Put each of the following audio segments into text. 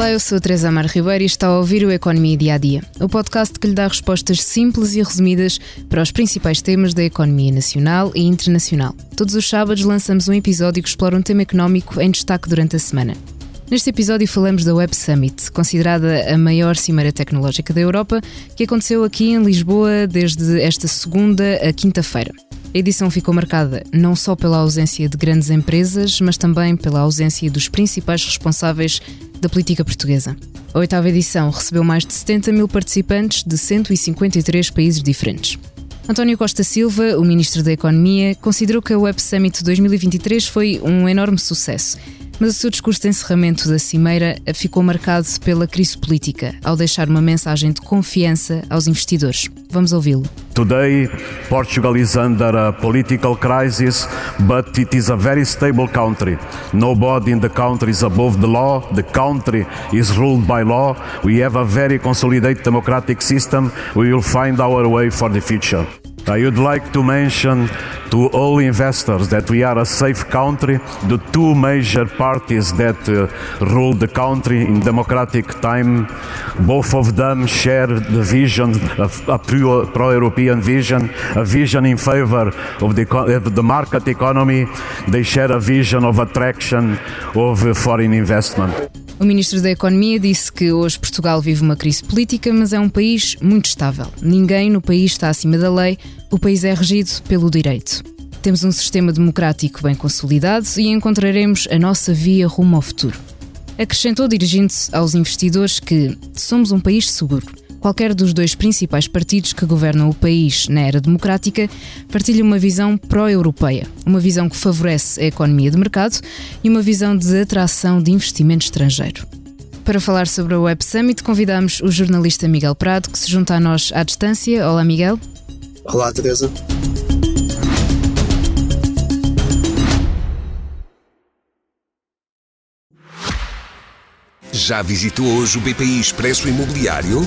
Olá, eu sou a Teresa Amar Ribeiro e está a ouvir o Economia Dia a Dia, o podcast que lhe dá respostas simples e resumidas para os principais temas da economia nacional e internacional. Todos os sábados lançamos um episódio que explora um tema económico em destaque durante a semana. Neste episódio falamos da Web Summit, considerada a maior cimeira tecnológica da Europa, que aconteceu aqui em Lisboa desde esta segunda a quinta-feira. A edição ficou marcada não só pela ausência de grandes empresas, mas também pela ausência dos principais responsáveis da política portuguesa. A oitava edição recebeu mais de 70 mil participantes de 153 países diferentes. António Costa Silva, o Ministro da Economia, considerou que a Web Summit 2023 foi um enorme sucesso mas o seu discurso de encerramento da Cimeira ficou marcado pela crise política, ao deixar uma mensagem de confiança aos investidores. Vamos ouvi-lo. Today, Portugal is under a political crisis, but it is a very stable country. Nobody in the country is above the law. The country is ruled by law. We have a very consolidated democratic system. We will find our way for the future. I would like to mention to all investors that we are a safe country. The two major parties that uh, rule the country in democratic time, both of them share the vision of a pro-European vision, a vision in favor of the, of the market economy. They share a vision of attraction of foreign investment. O ministro da Economia disse que hoje Portugal vive uma crise política, mas é um país muito estável. Ninguém no país está acima da lei, o país é regido pelo direito. Temos um sistema democrático bem consolidado e encontraremos a nossa via rumo ao futuro. Acrescentou, dirigindo-se aos investidores, que somos um país seguro. Qualquer dos dois principais partidos que governam o país na era democrática partilha uma visão pró-europeia, uma visão que favorece a economia de mercado e uma visão de atração de investimento estrangeiro. Para falar sobre a Web Summit, convidamos o jornalista Miguel Prado, que se junta a nós à distância. Olá, Miguel. Olá, Teresa. Já visitou hoje o BPI Expresso Imobiliário?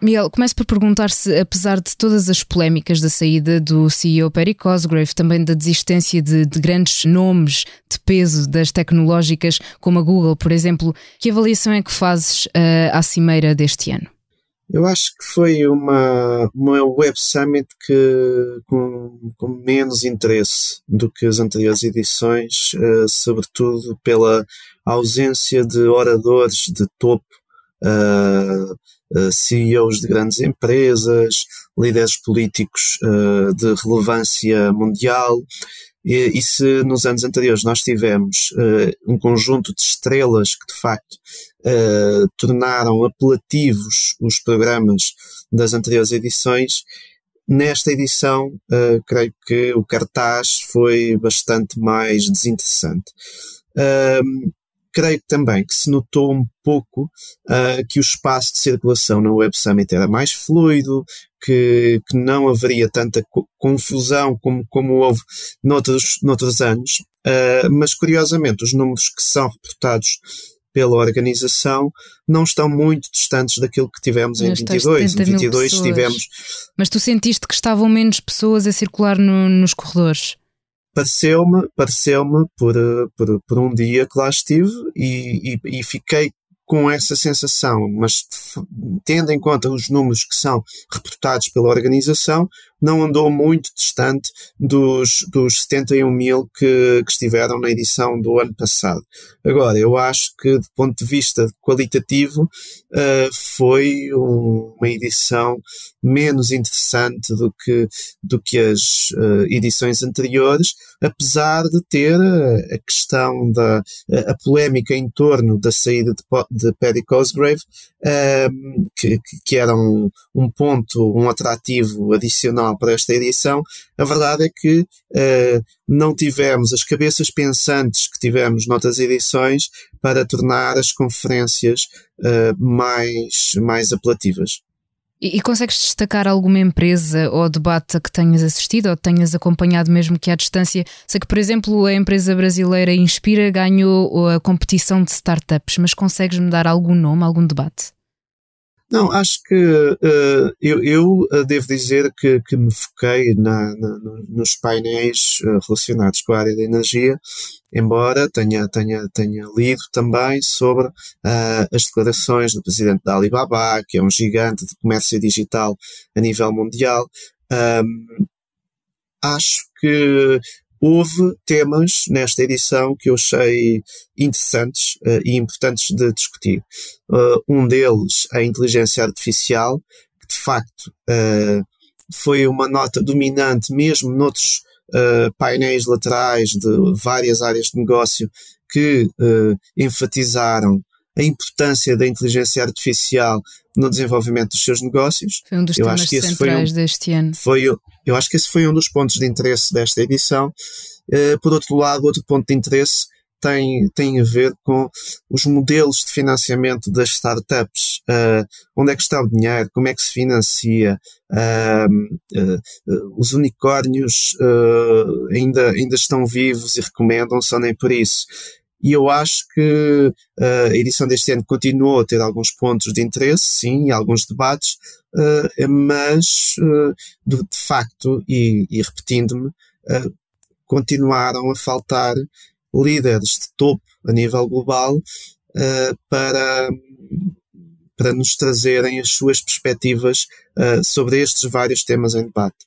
Miguel, começo por perguntar se, apesar de todas as polémicas da saída do CEO Perry Cosgrave, também da desistência de, de, grandes nomes de peso das tecnológicas, como a Google, por exemplo, que avaliação é que fazes uh, à cimeira deste ano? Eu acho que foi uma, uma Web Summit que, com, com menos interesse do que as anteriores edições, uh, sobretudo pela ausência de oradores de topo. Uh, uh, CEOs de grandes empresas, líderes políticos uh, de relevância mundial. E, e, se nos anos anteriores nós tivemos uh, um conjunto de estrelas que de facto tornaram apelativos os programas das anteriores edições, Nesta edição, uh, creio que o cartaz foi bastante mais desinteressante. Creio também que se notou um pouco uh, que o espaço de circulação na Web Summit era mais fluido, que, que não haveria tanta co confusão como, como houve noutros, noutros anos, uh, mas curiosamente os números que são reportados pela organização não estão muito distantes daquilo que tivemos em 22. Em 22 tivemos. Mas tu sentiste que estavam menos pessoas a circular no, nos corredores? Pareceu-me, pareceu-me por, por, por um dia que lá estive e, e, e fiquei com essa sensação, mas tendo em conta os números que são reportados pela organização, não andou muito distante dos, dos 71 mil que, que estiveram na edição do ano passado. Agora, eu acho que, do ponto de vista qualitativo, uh, foi um, uma edição menos interessante do que, do que as uh, edições anteriores, apesar de ter a questão da a, a polémica em torno da saída de, de Paddy Cosgrave, uh, que, que era um, um ponto, um atrativo adicional para esta edição. A verdade é que uh, não tivemos as cabeças pensantes que tivemos noutras edições para tornar as conferências uh, mais, mais apelativas. E, e, consegues destacar alguma empresa ou debate que tenhas assistido ou tenhas acompanhado mesmo que à distância? Sei que, por exemplo, a empresa brasileira Inspira ganhou a competição de startups, mas consegues-me dar algum nome, algum debate? Não, acho que uh, eu, eu, eh, devo dizer que, que me foquei na, na, nos painéis uh, relacionados com a área da energia, embora tenha, tenha, tenha lido também sobre uh, as declarações do presidente da Alibaba, que é um gigante de comércio digital a nível mundial. Um, acho que houve temas nesta edição que eu achei interessantes uh, e importantes de discutir. Uh, um deles, a inteligência artificial, que de facto uh, foi uma nota dominante mesmo noutros painéis laterais de várias áreas de negócio que enfatizaram a importância da inteligência artificial no desenvolvimento dos seus negócios. Foi um dos eu temas acho que esse centrais foi um, deste ano. Foi, eu acho que esse foi um dos pontos de interesse desta edição. Uh, por outro lado, outro ponto de interesse tem, tem a ver com os modelos de financiamento das startups. Uh, onde é que está o dinheiro? Como é que se financia? Uh, os unicórnios ainda, ainda estão vivos e recomendam só nem por isso. E eu acho que uh, a edição deste ano continuou a ter alguns pontos de interesse, sim, alguns debates, uh, mas uh, de, de, facto, e, e repetindo-me, continuaram a faltar líderes de topo a nível global para, para nos trazerem as suas perspectivas sobre estes vários temas em debate.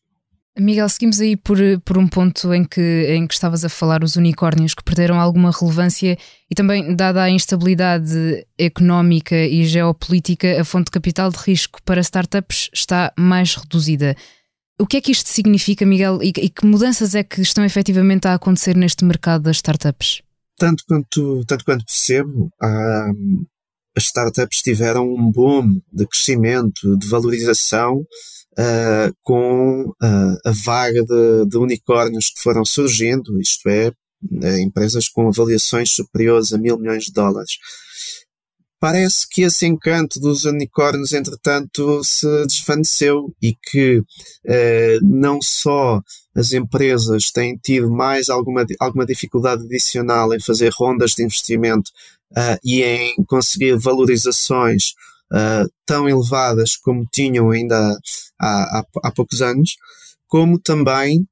Miguel, seguimos aí por, por um ponto em que, em que estavas a falar os unicórnios que perderam alguma relevância e também, dada a instabilidade económica e geopolítica, a fonte de capital de risco para startups está mais reduzida. O que é que isto significa, Miguel, e, e que mudanças é que estão efetivamente a acontecer neste mercado das startups? Tanto quanto, tanto quanto percebo, há, as startups tiveram um boom de crescimento, de valorização uh, com uh, a vaga de, de, unicórnios que foram surgindo, isto é, uh, empresas com avaliações superiores a mil milhões de dólares. Parece que esse encanto dos unicórnios, entretanto, se desvaneceu e que não só as empresas têm tido mais alguma, alguma dificuldade adicional em fazer rondas de investimento e em conseguir valorizações uh, tão elevadas como tinham ainda há, há, há, poucos anos, como também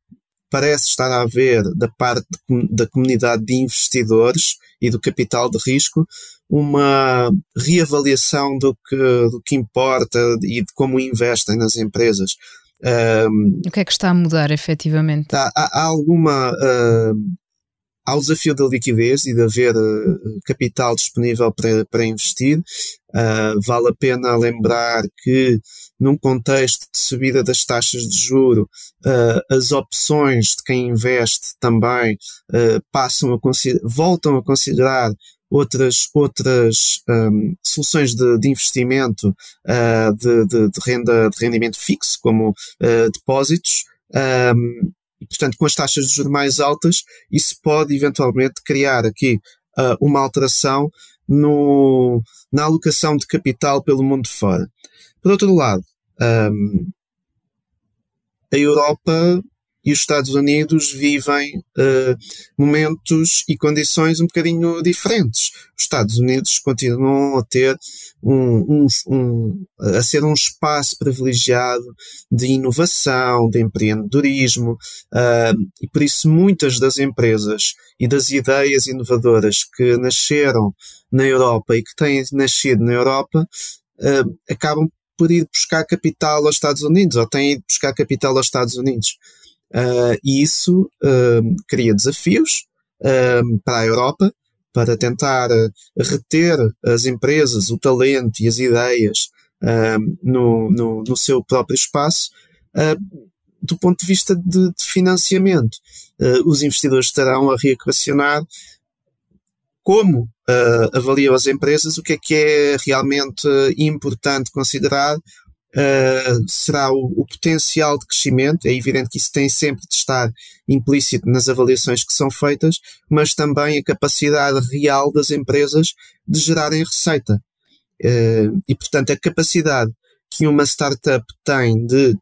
parece estar a haver da parte da comunidade de investidores e do capital de risco uma reavaliação do que, do que importa e de como investem nas empresas. Um, o que é que está a mudar efetivamente? Há, há alguma uh, há o desafio da liquidez e de haver uh, capital disponível para, para investir. Uh, vale a pena lembrar que, num contexto de subida das taxas de juro, uh, as opções de quem investe também passam a voltam a considerar outras, outras um, soluções de, de investimento de, de, de, renda, de rendimento fixo, como depósitos. Um, e, portanto, com as taxas de juros mais altas, isso pode eventualmente criar aqui uh, uma alteração no, na alocação de capital pelo mundo fora. Por outro lado, um, a Europa e os Estados Unidos vivem uh, momentos e condições um bocadinho diferentes. Os Estados Unidos continuam a ter um, um, um, a ser um espaço privilegiado de inovação, de empreendedorismo, uh, e por isso muitas das empresas e das ideias inovadoras que nasceram na Europa e que têm nascido na Europa uh, acabam por ir buscar capital aos Estados Unidos ou têm ido buscar capital aos Estados Unidos. Uh, e isso uh, cria desafios uh, para a Europa para tentar reter as empresas, o talento e as ideias no, no, no, seu próprio espaço. do ponto de vista de, de financiamento, os investidores estarão a reequacionar como avaliam as empresas, o que é que é realmente importante considerar uh, será o, o, potencial de crescimento. É evidente que isso tem sempre de estar implícito nas avaliações que são feitas, mas também a capacidade real das empresas de gerarem receita. Uh, e, portanto, a capacidade que uma startup tem de,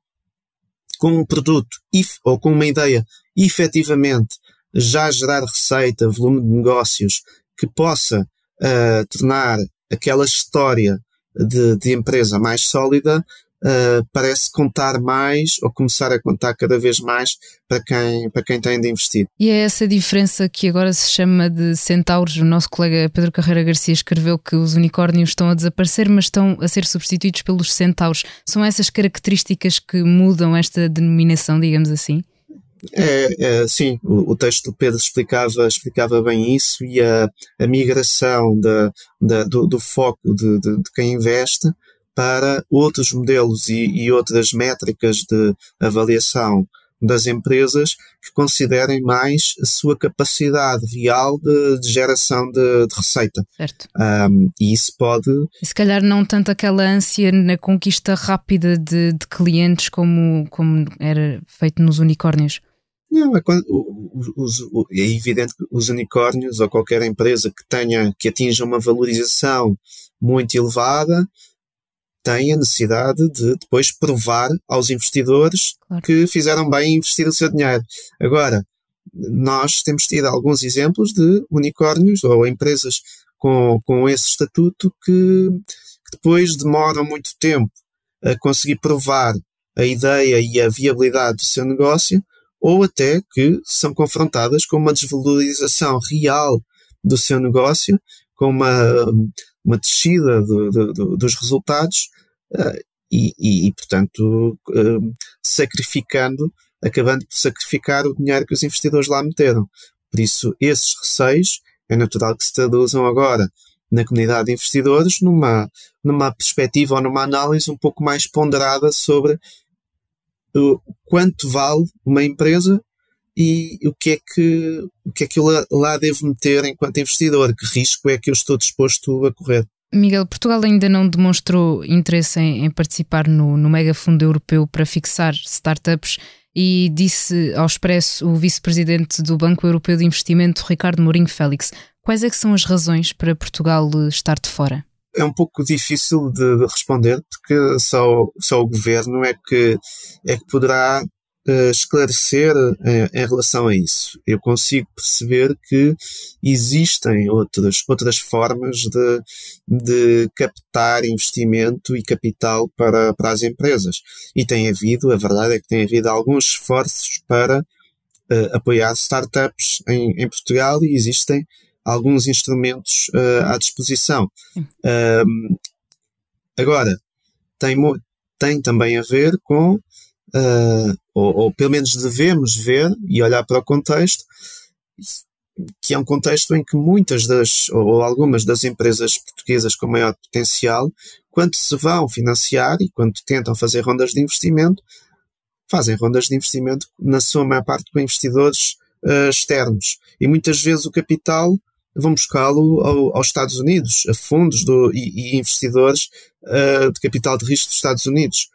com um produto ou com uma ideia, efetivamente já gerar receita, volume de negócios que possa uh, tornar aquela história de, de empresa mais sólida, uh, parece contar mais ou começar a contar cada vez mais para quem, para quem tem de investir. E é essa diferença que agora se chama de centauros. O nosso colega Pedro Carreira Garcia escreveu que os unicórnios estão a desaparecer, mas estão a ser substituídos pelos centauros. São essas características que mudam esta denominação, digamos assim? É, é, sim, o, o, texto do Pedro explicava, explicava bem isso e a, a migração da, da, do, do, foco de, de, de, quem investe para outros modelos e, e, outras métricas de avaliação das empresas que considerem mais a sua capacidade real de, de geração de, receita. Certo. Um, e isso pode. E se calhar não tanto aquela ânsia na conquista rápida de, de clientes como, como era feito nos unicórnios. Não, é, quando, os, os, é evidente que os unicórnios ou qualquer empresa que tenha, que atinja uma valorização muito elevada, tem a necessidade de depois provar aos investidores claro. que fizeram bem investir o seu dinheiro. Agora, nós temos tido alguns exemplos de unicórnios ou empresas com, com esse estatuto que, que depois demoram muito tempo a conseguir provar a ideia e a viabilidade do seu negócio ou até que são confrontadas com uma desvalorização real do seu negócio, com uma, uma descida do, do, do, dos resultados uh, e, e, e, portanto, uh, sacrificando, acabando por sacrificar o dinheiro que os investidores lá meteram. Por isso, esses receios é natural que se traduzam agora na comunidade de investidores numa, numa perspectiva ou numa análise um pouco mais ponderada sobre quanto vale uma empresa e o que é que, o que, é que eu lá, lá devo meter enquanto investidor, que risco é que eu estou disposto a correr. Miguel, Portugal ainda não demonstrou interesse em, em participar no, no mega fundo europeu para fixar startups e disse ao expresso o vice-presidente do Banco Europeu de Investimento, Ricardo Mourinho Félix. Quais é são as razões para Portugal estar de fora? É um pouco difícil de, de, responder porque só, só o governo é que, é que poderá uh, esclarecer em, em, relação a isso. Eu consigo perceber que existem outras, outras formas de, de captar investimento e capital para, para as empresas. E tem havido, a verdade é que tem havido alguns esforços para uh, apoiar startups em, em Portugal e existem alguns instrumentos uh, à disposição. Um, agora, tem, tem também a ver com, uh, ou, ou, pelo menos devemos ver e olhar para o contexto, que é um contexto em que muitas das, ou algumas das empresas portuguesas com maior potencial, quando se vão financiar e quando tentam fazer rondas de investimento, fazem rondas de investimento, na sua maior parte, com investidores uh, externos. E muitas vezes o capital vão buscá-lo ao, aos Estados Unidos, a fundos do, e, e investidores uh, de capital de risco dos Estados Unidos.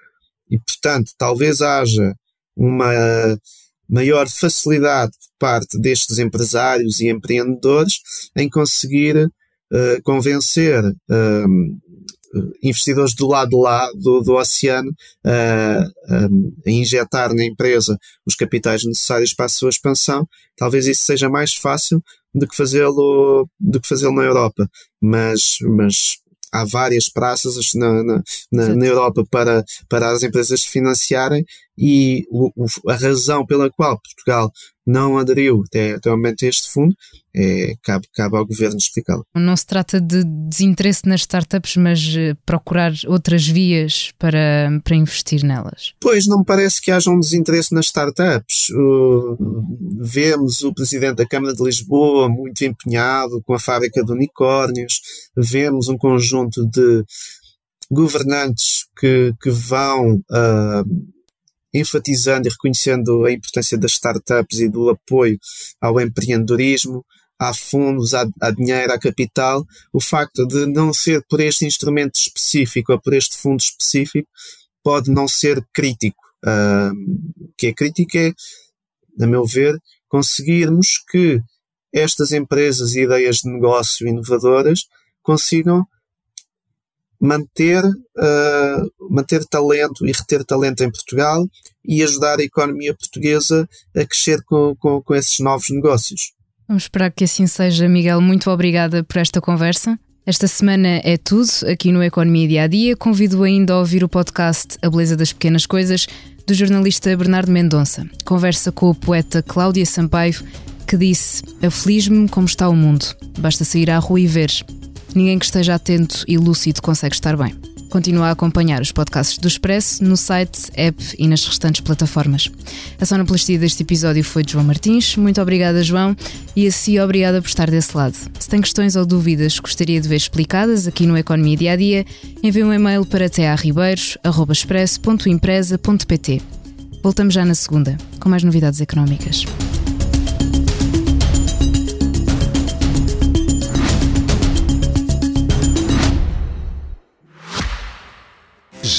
E, portanto, talvez haja uma maior facilidade por parte destes empresários e empreendedores em conseguir uh, convencer uh, investidores do lado de lá do, do oceano uh, a injetar na empresa os capitais necessários para a sua expansão. Talvez isso seja mais fácil do que fazê-lo do que fazê-lo na Europa. Mas, mas há várias praças na, na, na, na, Europa para, para as empresas financiarem e o, o, a razão pela qual Portugal não aderiu até, até o momento a este fundo é, cabe, cabe ao governo explicá-lo. Não se trata de desinteresse nas startups, mas eh, procurar outras vias para, para investir nelas? Pois, não me parece que haja um desinteresse nas startups. Uh, vemos o presidente da Câmara de Lisboa muito empenhado com a fábrica de unicórnios, vemos um conjunto de governantes que, que vão. Uh, enfatizando e reconhecendo a importância das startups e do apoio ao empreendedorismo, há fundos, há, dinheiro, há capital, o facto de não ser por este instrumento específico ou por este fundo específico pode não ser crítico. Uh, que é crítico é, a meu ver, conseguirmos que estas empresas e ideias de negócio inovadoras consigam manter, uh, manter talento e reter talento em Portugal e ajudar a economia portuguesa a crescer com, com, com esses novos negócios. Vamos esperar que assim seja, Miguel. Muito obrigada por esta conversa. Esta semana é tudo aqui no Economia Dia a Dia. Convido ainda a ouvir o podcast A Beleza das Pequenas Coisas do jornalista Bernardo Mendonça. Conversa com o poeta Cláudia Sampaio, que disse: Aflige-me como está o mundo. Basta sair à rua e ver. Ninguém que esteja atento e lúcido consegue estar bem. Continua a acompanhar os podcasts do Expresso no site, app e nas restantes plataformas. A sonoplastia deste episódio foi de João Martins. Muito obrigada, João, e a si obrigada por estar desse lado. Se tem questões ou dúvidas que gostaria de ver explicadas aqui no Economia Dia a Dia, envie um e-mail para tearribeiros.expresso.empresa.pt. Voltamos já na segunda, com mais novidades económicas.